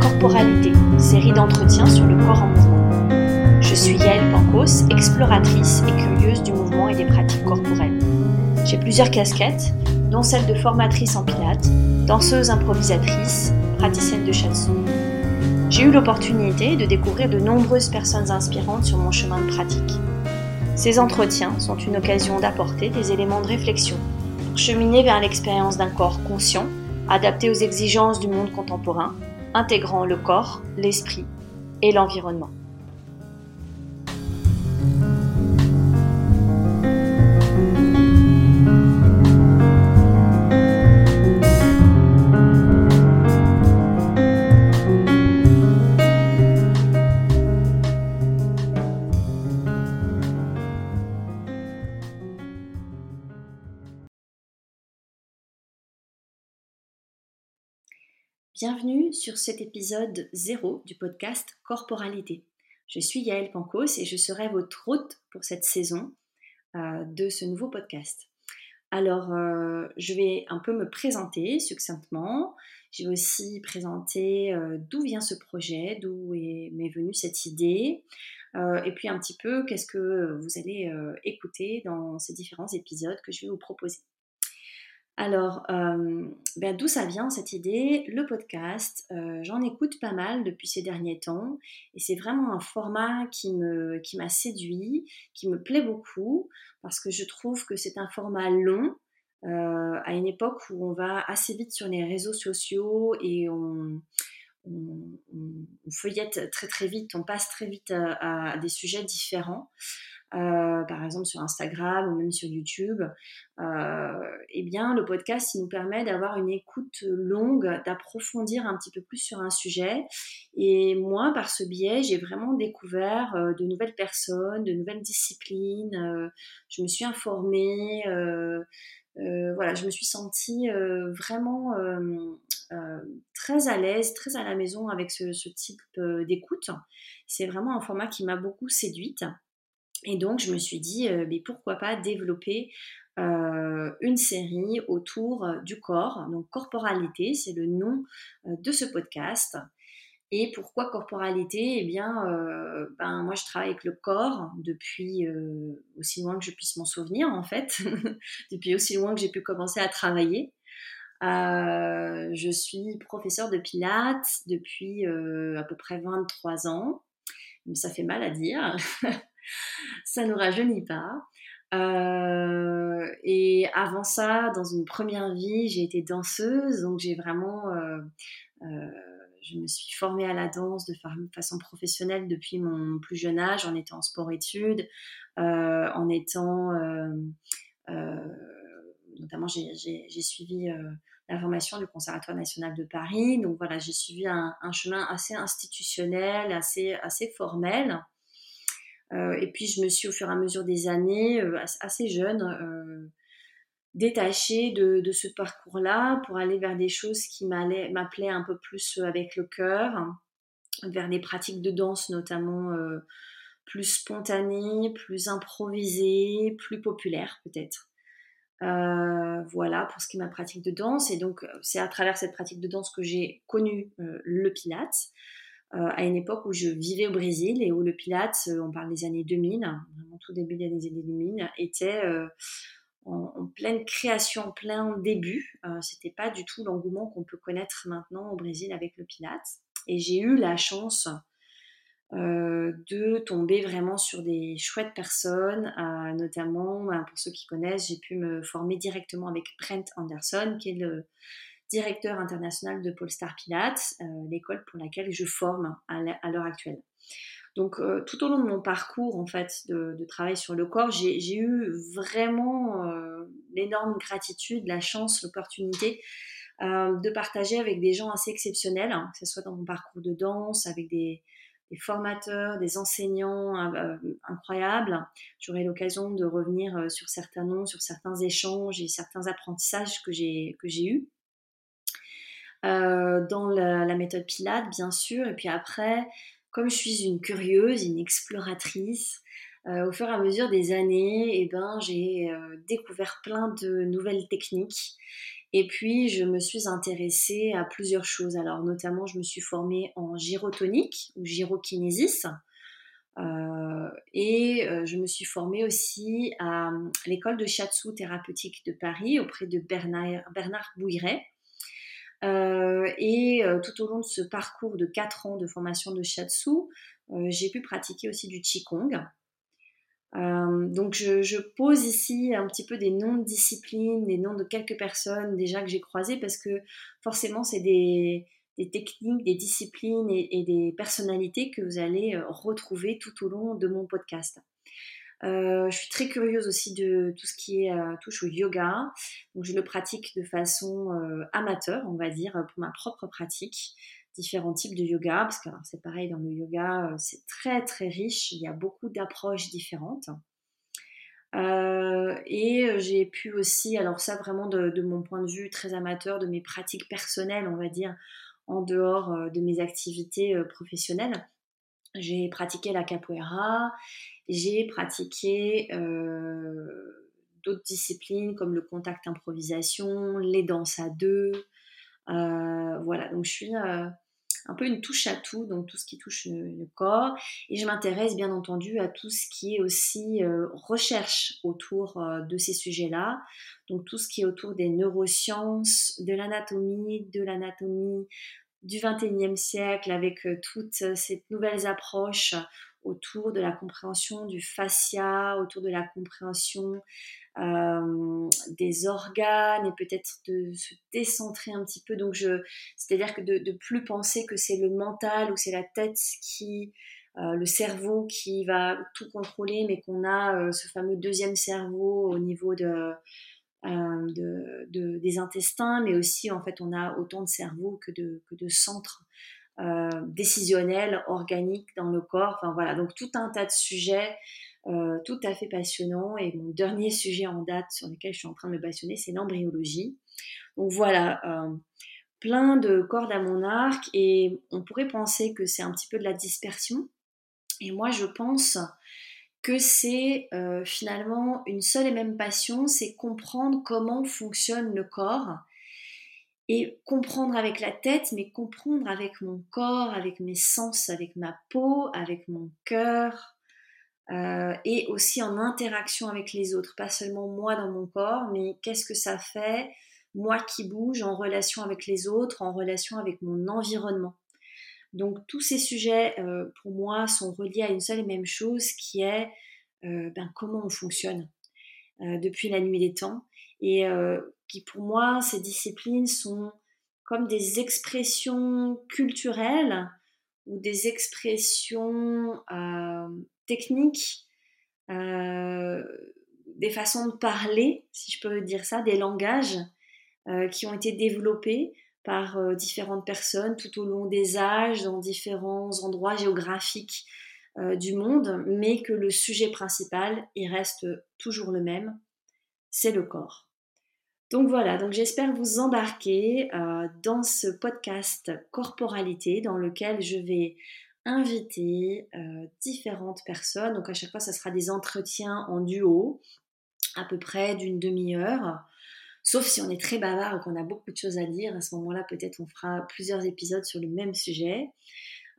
Corporalité, série d'entretiens sur le corps en mouvement. Je suis Yael Pancos, exploratrice et curieuse du mouvement et des pratiques corporelles. J'ai plusieurs casquettes, dont celle de formatrice en pilates, danseuse improvisatrice, praticienne de shatsu. J'ai eu l'opportunité de découvrir de nombreuses personnes inspirantes sur mon chemin de pratique. Ces entretiens sont une occasion d'apporter des éléments de réflexion pour cheminer vers l'expérience d'un corps conscient, adapté aux exigences du monde contemporain, intégrant le corps, l'esprit et l'environnement. Bienvenue sur cet épisode 0 du podcast Corporalité. Je suis Yael Pancos et je serai votre hôte pour cette saison euh, de ce nouveau podcast. Alors, euh, je vais un peu me présenter succinctement. Je vais aussi présenter euh, d'où vient ce projet, d'où m'est venue cette idée, et puis un petit peu qu'est-ce que vous allez écouter dans ces différents épisodes que je vais vous proposer. Alors, euh, ben, d'où ça vient cette idée? Le podcast, euh, j'en écoute pas mal depuis ces derniers temps et c'est vraiment un format qui m'a séduit, qui me plaît beaucoup parce que je trouve que c'est un format long euh, à une époque où on va assez vite sur les réseaux sociaux et on, feuillette très très vite, on passe très vite à des sujets différents. Euh, par exemple sur Instagram ou même sur YouTube, euh, eh bien le podcast il nous permet d'avoir une écoute longue, d'approfondir un petit peu plus sur un sujet. Et moi, par ce biais, j'ai vraiment découvert euh, de nouvelles personnes, de nouvelles disciplines. je me suis informée. voilà, je me suis sentie vraiment très à l'aise, très à la maison avec ce, ce type d'écoute. C'est vraiment un format qui m'a beaucoup séduite. Et donc, je me suis dit, euh, mais pourquoi pas développer euh, une série autour euh, du corps. Donc, corporalité, c'est le nom de ce podcast. Et pourquoi corporalité? Eh bien, ben, moi, je travaille avec le corps depuis aussi loin que je puisse m'en souvenir, en fait, depuis aussi loin que j'ai pu commencer à travailler. je suis professeur de Pilates depuis à peu près 23 ans. Mais ça fait mal à dire. ça ne rajeunit pas. Euh, et avant ça, dans une première vie, j'ai été danseuse, donc j'ai vraiment, euh, euh, je me suis formée à la danse de façon professionnelle depuis mon plus jeune âge, en étant en sport-études, en étant, notamment, j'ai suivi la formation du Conservatoire national de Paris, donc voilà, j'ai suivi un, un, chemin assez institutionnel, assez, assez formel. Euh, et puis je me suis au fur et à mesure des années, euh, assez jeune, euh, détachée de, ce parcours-là pour aller vers des choses qui m'appelaient un peu plus avec le cœur, vers des pratiques de danse notamment plus spontanées, plus improvisées, plus populaires peut-être. Voilà pour ce qui est ma pratique de danse. Et donc, c'est à travers cette pratique de danse que j'ai connu le Pilates. Euh, à une époque où je vivais au Brésil et où le Pilates, euh, on parle des années 2000, vraiment tout début des années 2000, était euh, en, pleine création, en plein début. C'était pas du tout l'engouement qu'on peut connaître maintenant au Brésil avec le Pilates. Et j'ai eu la chance de tomber vraiment sur des chouettes personnes, notamment ben, pour ceux qui connaissent, j'ai pu me former directement avec Brent Anderson, qui est le directeur international de Polestar Pilates, euh, l'école pour laquelle je forme à l'heure actuelle. Donc euh, tout au long de mon parcours en fait de, travail sur le corps, j'ai eu vraiment euh, l'énorme gratitude, la chance, l'opportunité de partager avec des gens assez exceptionnels, hein, que ce soit dans mon parcours de danse, avec des, formateurs, des enseignants incroyables. J'aurai l'occasion de revenir sur certains noms, sur certains échanges et certains apprentissages que j'ai eus. Euh, dans la, méthode Pilate, bien sûr. Et puis après, comme je suis une curieuse, une exploratrice, euh, au fur et à mesure des années, eh ben, j'ai euh, découvert plein de nouvelles techniques. Et puis, je me suis intéressée à plusieurs choses. Alors, notamment, je me suis formée en gyrotonique ou gyrokinésis. Et je me suis formée aussi à, l'école de shiatsu thérapeutique de Paris auprès de Bernard, Bernard Bouilleret. Euh, et tout au long de ce parcours de 4 ans de formation de shiatsu, j'ai pu pratiquer aussi du qigong. donc je, pose ici un petit peu des noms de disciplines, des noms de quelques personnes déjà que j'ai croisées parce que forcément c'est des, techniques, des disciplines et, des personnalités que vous allez euh, retrouver tout au long de mon podcast. Euh, je suis très curieuse aussi de tout ce qui euh, touche au yoga. Donc je le pratique de façon amateur, on va dire, pour ma propre pratique. Différents types de yoga, parce que c'est pareil dans le yoga, c'est très très riche. Il y a beaucoup d'approches différentes. et j'ai pu aussi, alors ça vraiment de, mon point de vue très amateur, de mes pratiques personnelles, on va dire, en dehors euh, de mes activités euh, professionnelles. J'ai pratiqué la capoeira, j'ai pratiqué euh, d'autres disciplines comme le contact improvisation, les danses à deux. voilà, donc je suis un peu une touche à tout, donc tout ce qui touche le, corps. Et je m'intéresse bien entendu à tout ce qui est aussi euh, recherche autour euh, de ces sujets-là. Donc tout ce qui est autour des neurosciences, de l'anatomie, de l'anatomie du 21e siècle, avec euh, toutes ces nouvelles approches autour de la compréhension du fascia, autour de la compréhension euh, des organes et peut-être de se décentrer un petit peu. Donc, je, c'est-à-dire que de, plus penser que c'est le mental ou c'est la tête qui, euh, le cerveau qui va tout contrôler, mais qu'on a euh, ce fameux deuxième cerveau au niveau de, de, de, des intestins, mais aussi en fait on a autant de cerveau que de, centres décisionnels, organiques dans le corps. Enfin voilà, donc tout un tas de sujets euh, tout à fait passionnant. Et mon dernier sujet en date sur lequel je suis en train de me passionner, c'est l'embryologie. Donc voilà, euh, plein de cordes à mon arc et on pourrait penser que c'est un petit peu de la dispersion. Et moi, je pense que c'est euh, finalement une seule et même passion, c'est comprendre comment fonctionne le corps et comprendre avec la tête, mais comprendre avec mon corps, avec mes sens, avec ma peau, avec mon cœur, euh, et aussi en interaction avec les autres, pas seulement moi dans mon corps, mais qu'est-ce que ça fait, moi qui bouge en relation avec les autres, en relation avec mon environnement. Donc tous ces sujets, euh, pour moi, sont reliés à une seule et même chose qui est euh, ben, comment on fonctionne depuis la nuit des temps. Et qui pour moi, ces disciplines sont comme des expressions culturelles ou des expressions techniques, euh, des façons de parler, si je peux dire ça, des langages euh, qui ont été développés par euh, différentes personnes tout au long des âges, dans différents endroits géographiques du monde, mais que le sujet principal, il reste toujours le même, c'est le corps. Donc voilà, donc j'espère vous embarquer dans ce podcast Corporalité dans lequel je vais inviter euh, différentes personnes. Donc à chaque fois, ça sera des entretiens en duo, à peu près d'une demi-heure. Sauf si on est très bavard ou qu'on a beaucoup de choses à dire, à ce moment-là, peut-être on fera plusieurs épisodes sur le même sujet.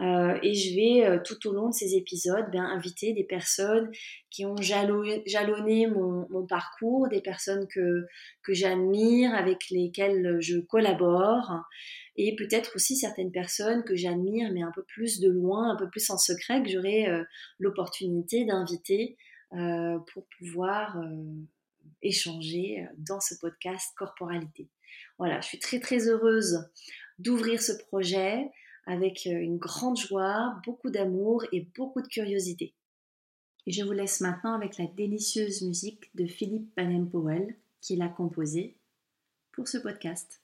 Euh, et je vais euh, tout au long de ces épisodes ben, inviter des personnes qui ont jalonné mon, parcours, des personnes que, que j'admire, avec lesquelles je collabore, et peut-être aussi certaines personnes que j'admire, mais un peu plus de loin, un peu plus en secret, que j'aurai euh, l'opportunité d'inviter pour pouvoir échanger dans ce podcast Corporalité. Voilà, je suis très très heureuse d'ouvrir ce projet avec euh, une grande joie, beaucoup d'amour et beaucoup de curiosité. Et je vous laisse maintenant avec la délicieuse musique de Philippe Baden-Powell qui l'a composée pour ce podcast.